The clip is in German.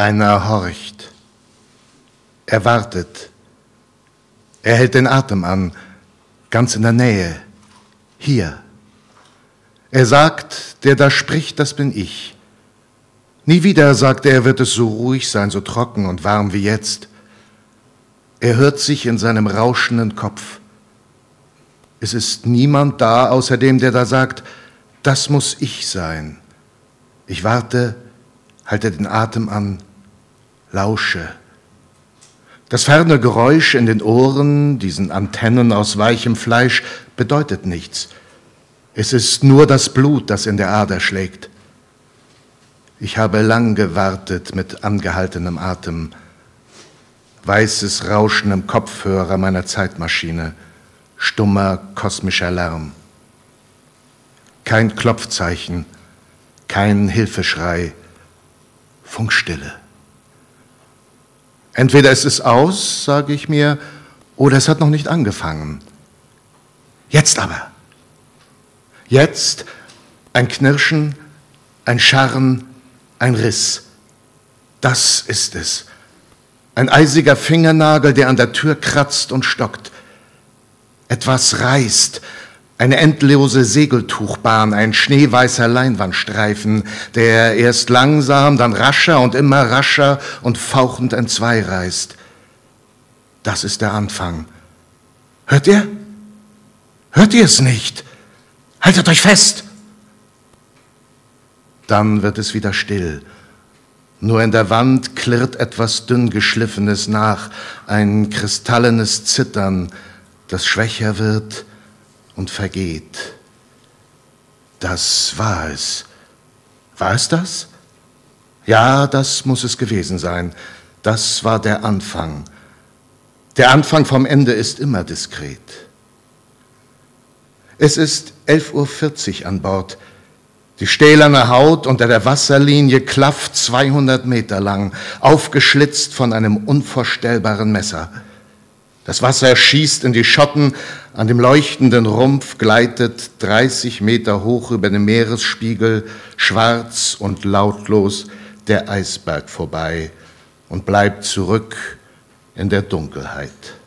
Einer horcht. Er wartet. Er hält den Atem an, ganz in der Nähe. Hier. Er sagt, der da spricht, das bin ich. Nie wieder, sagt er, wird es so ruhig sein, so trocken und warm wie jetzt. Er hört sich in seinem rauschenden Kopf. Es ist niemand da, außer dem, der da sagt, das muss ich sein. Ich warte, halte den Atem an, lausche. Das ferne Geräusch in den Ohren, diesen Antennen aus weichem Fleisch, bedeutet nichts. Es ist nur das Blut, das in der Ader schlägt. Ich habe lang gewartet mit angehaltenem Atem, weißes Rauschen im Kopfhörer meiner Zeitmaschine, stummer kosmischer Lärm. Kein Klopfzeichen, kein Hilfeschrei, Funkstille. Entweder es ist aus, sage ich mir, oder es hat noch nicht angefangen. Jetzt aber. Jetzt ein Knirschen, ein Scharren, ein Riss. Das ist es. Ein eisiger Fingernagel, der an der Tür kratzt und stockt. Etwas reißt, eine endlose Segeltuchbahn, ein schneeweißer Leinwandstreifen, der erst langsam, dann rascher und immer rascher und fauchend entzwei reißt. Das ist der Anfang. Hört ihr? Hört ihr es nicht? Haltet euch fest! Dann wird es wieder still. Nur in der Wand klirrt etwas dünn geschliffenes nach, ein kristallenes Zittern, das schwächer wird und vergeht. Das war es. War es das? Ja, das muss es gewesen sein. Das war der Anfang. Der Anfang vom Ende ist immer diskret. Es ist 11.40 Uhr an Bord. Die stählerne Haut unter der Wasserlinie klafft 200 Meter lang, aufgeschlitzt von einem unvorstellbaren Messer. Das Wasser schießt in die Schotten, an dem leuchtenden Rumpf gleitet 30 Meter hoch über dem Meeresspiegel schwarz und lautlos der Eisberg vorbei und bleibt zurück in der Dunkelheit.